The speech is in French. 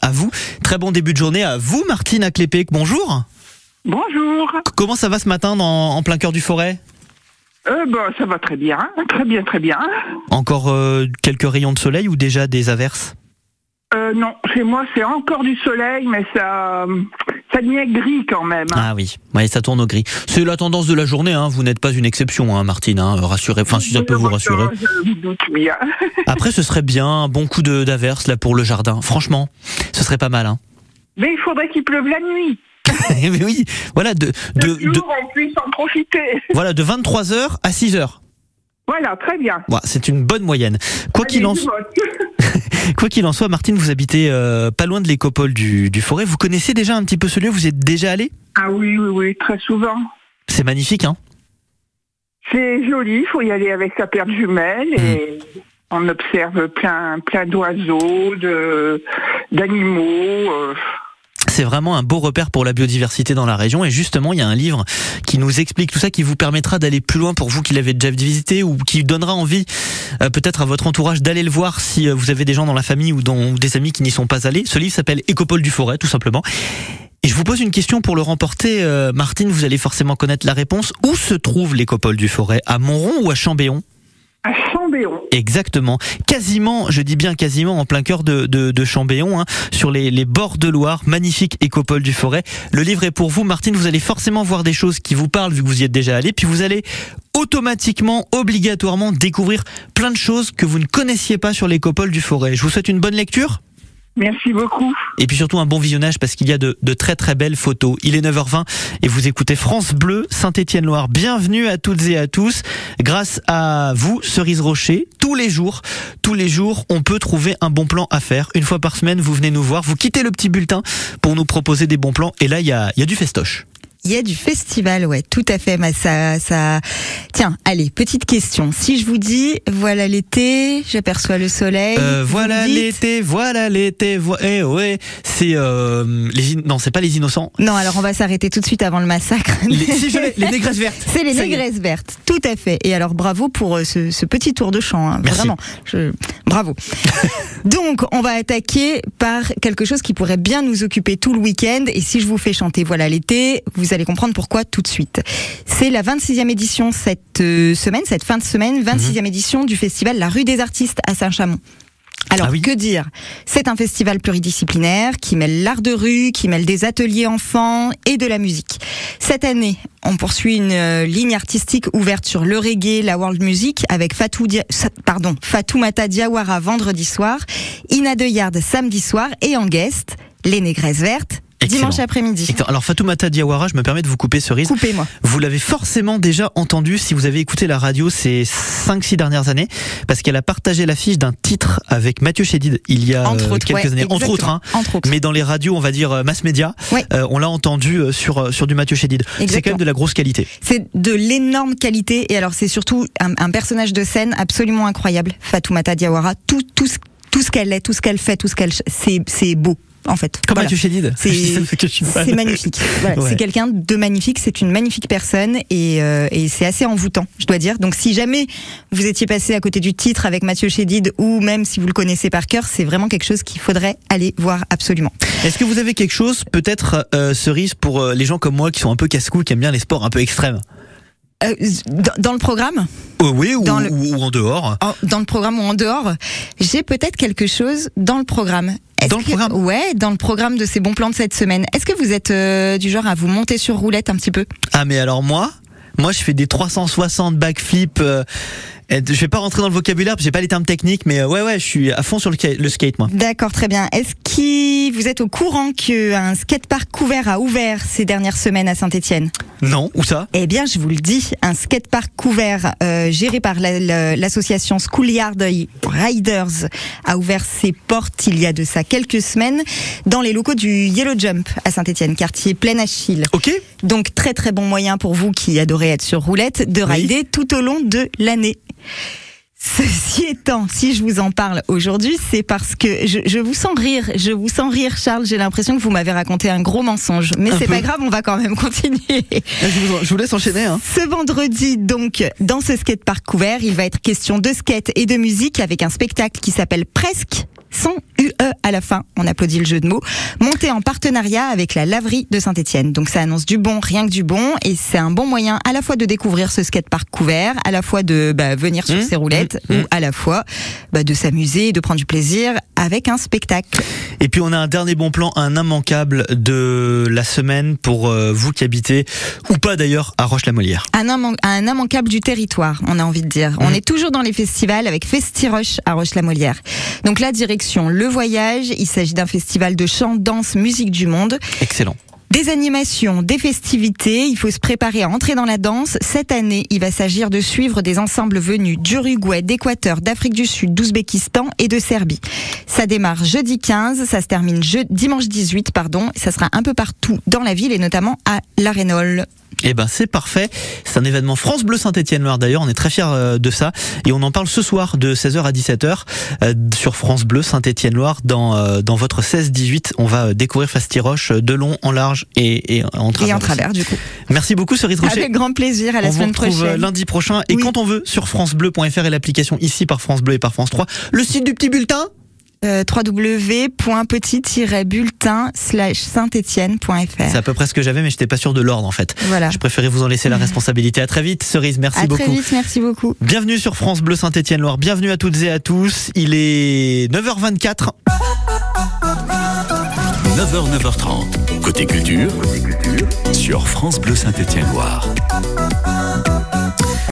À vous, très bon début de journée à vous Martine Aclépec, bonjour. Bonjour. Comment ça va ce matin dans- en plein cœur du forêt? Euh, bah, ça va très bien, très bien, très bien. Encore euh, quelques rayons de soleil ou déjà des averses? Euh, non, chez moi c'est encore du soleil, mais ça, devient gris quand même. hein. Ah oui, ouais, ça tourne au gris. C'est la tendance de la journée, hein. vous n'êtes pas une exception hein, Martine, hein. rassurez, enfin si ça peut vous rassurer. Après ce serait bien un bon coup d'averse là pour le jardin, franchement, ce serait pas mal. Hein. Mais il faudrait qu'il pleuve la nuit. Mais oui, voilà, de, de, Le de- jour, on puisse en profiter. voilà, de 23h à 6h. Voilà, très bien. Voilà, c'est une bonne moyenne. Quoi qu'il en, vote. quoi qu'il en soit, Martine, vous habitez euh, pas loin de l'écopole du, du forêt. Vous connaissez déjà un petit peu ce lieu? Vous y êtes déjà allé? Ah oui, oui, oui, très souvent. C'est magnifique, hein? C'est joli, il faut y aller avec sa paire de jumelles et on observe plein, plein d'oiseaux, de, d'animaux. euh, C'est vraiment un beau repère pour la biodiversité dans la région. Et justement, il y a un livre qui nous explique tout ça, qui vous permettra d'aller plus loin pour vous qui l'avez déjà visité ou qui donnera envie euh, peut-être à votre entourage d'aller le voir si euh, vous avez des gens dans la famille ou, dans, des amis qui n'y sont pas allés. Ce livre s'appelle Écopole du Forêt, tout simplement. Et je vous pose une question pour le remporter. Euh, Martine, vous allez forcément connaître la réponse. Où se trouve l'Écopole du Forêt? À Montrond ou à Chambéon? À Chambéon. Exactement, quasiment, je dis bien quasiment en plein cœur de, de, de Chambéon, hein, sur les, les bords de Loire, magnifique écopole du forêt. Le livre est pour vous, Martine. Vous allez forcément voir des choses qui vous parlent vu que vous y êtes déjà allé, puis vous allez automatiquement, obligatoirement découvrir plein de choses que vous ne connaissiez pas sur l'écopole du forêt. Je vous souhaite une bonne lecture. Merci beaucoup. Et puis surtout un bon visionnage parce qu'il y a de, très très belles photos. Il est 9h20 et vous écoutez France Bleu Saint-Étienne-Loire. Bienvenue à toutes et à tous. Grâce à vous, Cerise Rocher, tous les jours, tous les jours, on peut trouver un bon plan à faire. Une fois par semaine, vous venez nous voir, vous quittez le petit bulletin pour nous proposer des bons plans. Et là, il y a, il y a du festoche. Il y a du festival, ouais, tout à fait. Mais ça, ça. Tiens, allez, petite question. Si je vous dis, voilà l'été, j'aperçois le soleil. Euh, voilà dites- l'été, voilà l'été, vo- eh ouais, c'est euh, les in- non, c'est pas les innocents. Non, alors on va s'arrêter tout de suite avant le massacre. Les, si je l'ai, les négresses vertes. C'est les négresses vertes, tout à fait. Et alors bravo pour euh, ce, ce petit tour de chant, hein, Merci. vraiment. Je... Bravo. Donc on va attaquer par quelque chose qui pourrait bien nous occuper tout le week-end. Et si je vous fais chanter Voilà l'été, vous allez comprendre pourquoi tout de suite. C'est la 26e édition cette euh, semaine, cette fin de semaine, 26e édition du festival La Rue des Artistes à Saint-Chamond. Alors Ah oui. que dire? C'est un festival pluridisciplinaire qui mêle l'art de rue, qui mêle des ateliers enfants et de la musique. Cette année, on poursuit une euh, ligne artistique ouverte sur le reggae, la world music avec Fatou Dia- pardon, Fatoumata Diawara vendredi soir, Ina De Yard samedi soir et en guest les Négresses Vertes Excellent. dimanche après-midi. Alors Fatoumata Diawara, je me permets de vous couper cerise. Coupez-moi. Vous l'avez forcément déjà entendu si vous avez écouté la radio ces 5-6 dernières années, parce qu'elle a partagé l'affiche d'un titre avec Mathieu Chédid il y a Entre euh, autres, quelques ouais, années, entre autres. hein. Entre autres. Mais dans les radios, on va dire euh, mass média, Ouais. euh, on l'a entendu sur sur du Mathieu Chédid. C'est quand même de la grosse qualité. C'est de l'énorme qualité et alors c'est surtout un, un personnage de scène absolument incroyable, Fatoumata Diawara. Tout, tout, ce- tout ce qu'elle est, tout ce qu'elle fait, tout ce qu'elle, c'est beau en fait. Comme Voilà. Mathieu Chédid. C'est- magnifique. Voilà, Ouais. C'est quelqu'un de magnifique, c'est une magnifique personne et, euh, et c'est assez envoûtant, je dois dire. Donc si jamais vous étiez passé à côté du titre avec Mathieu Chédid ou même si vous le connaissez par cœur, c'est vraiment quelque chose qu'il faudrait aller voir absolument. Est-ce que vous avez quelque chose, peut-être euh, cerise pour euh, les gens comme moi qui sont un peu casse-cou, qui aiment bien les sports un peu extrêmes? Euh, dans, dans le programme, Euh, Oui, ou, Dans le- ou- ou en dehors. dans le programme ou en dehors, j'ai peut-être quelque chose dans le programme. Dans le que- programme Ouais, dans le programme de ces bons plans de cette semaine. Est-ce que vous êtes euh, du genre à vous monter sur roulette un petit peu? Ah mais alors moi, moi je fais des 360 backflips. Euh, je vais pas rentrer dans le vocabulaire, parce que j'ai pas les termes techniques, mais euh, ouais ouais, je suis à fond sur le, skate moi. D'accord, très bien. Est-ce que vous êtes au courant qu'un skatepark couvert a ouvert ces dernières semaines à Saint-Etienne Non, où ça? Eh bien, je vous le dis, un skatepark couvert euh, géré par la- la- l'association Schoolyard Riders a ouvert ses portes il y a de ça quelques semaines dans les locaux du Yellow Jump à Saint-Etienne, quartier plein Achille. Ok. Donc très très bon moyen pour vous qui adorez être sur roulette de Oui. rider tout au long de l'année. Ceci étant, si je vous en parle aujourd'hui, c'est parce que je, je vous sens rire. Je vous sens rire, Charles. J'ai l'impression que vous m'avez raconté un gros mensonge. Mais c'est pas grave, on va quand même continuer. Je vous, je vous laisse enchaîner. Hein. Ce vendredi, donc, dans ce skatepark couvert, il va être question de skate et de musique avec un spectacle qui s'appelle Presque sans UE à la fin. On applaudit le jeu de mots. Monté en partenariat avec la laverie de Saint-Etienne. Donc ça annonce du bon, rien que du bon. Et c'est un bon moyen à la fois de découvrir ce skatepark couvert, à la fois de bah, venir sur Mmh, ses roulettes, mmh, ou mmh. à la fois bah, de s'amuser et de prendre du plaisir avec un spectacle. Et puis on a un dernier bon plan, un immanquable de la semaine pour euh, vous qui habitez, ou pas d'ailleurs, à Roche-la-Molière. Un, imman- un immanquable du territoire, on a envie de dire. On Mhm. est toujours dans les festivals avec Festiroche à Roche-la-Molière. Donc la direction, le voyage, il s'agit d'un festival de chant, danse, musique du monde. Excellent. Des animations, des festivités, il faut se préparer à entrer dans la danse. Cette année, il va s'agir de suivre des ensembles venus d'Uruguay, d'Équateur, d'Afrique du Sud, d'Ouzbékistan et de Serbie. Ça démarre jeudi 15, ça se termine je- dimanche 18, pardon. Ça sera un peu partout dans la ville et notamment à l'Arénol. Eh ben c'est parfait. C'est un événement France Bleu Saint-Étienne-Loire d'ailleurs. On est très fiers euh, de ça et on en parle ce soir de 16h à 17h euh, sur France Bleu Saint-Étienne-Loire dans euh, dans votre 16-18. On va découvrir Fastiroche de long, en large et, et en travers. Et en aussi. travers, du coup. Merci beaucoup Cerise Rocher. Avec grand plaisir, à la on vous semaine retrouve prochaine. lundi prochain et Oui. quand on veut sur francebleu.fr et l'application ici par France Bleu et par France 3. Le site du petit bulletin? Euh, www.petit-bulletin slash saint-etienne.fr. C'est à peu près ce que j'avais mais j'étais pas sûr de l'ordre en fait. Voilà. Je préférais vous en laisser la responsabilité. À très vite Cerise, merci à beaucoup. très vite, merci beaucoup. Bienvenue sur France Bleu Saint-Étienne-Loire. Bienvenue à toutes et à tous. Il est 9h24. 9h, 9h30. Côté culture, sur France Bleu Saint-Étienne-Loire.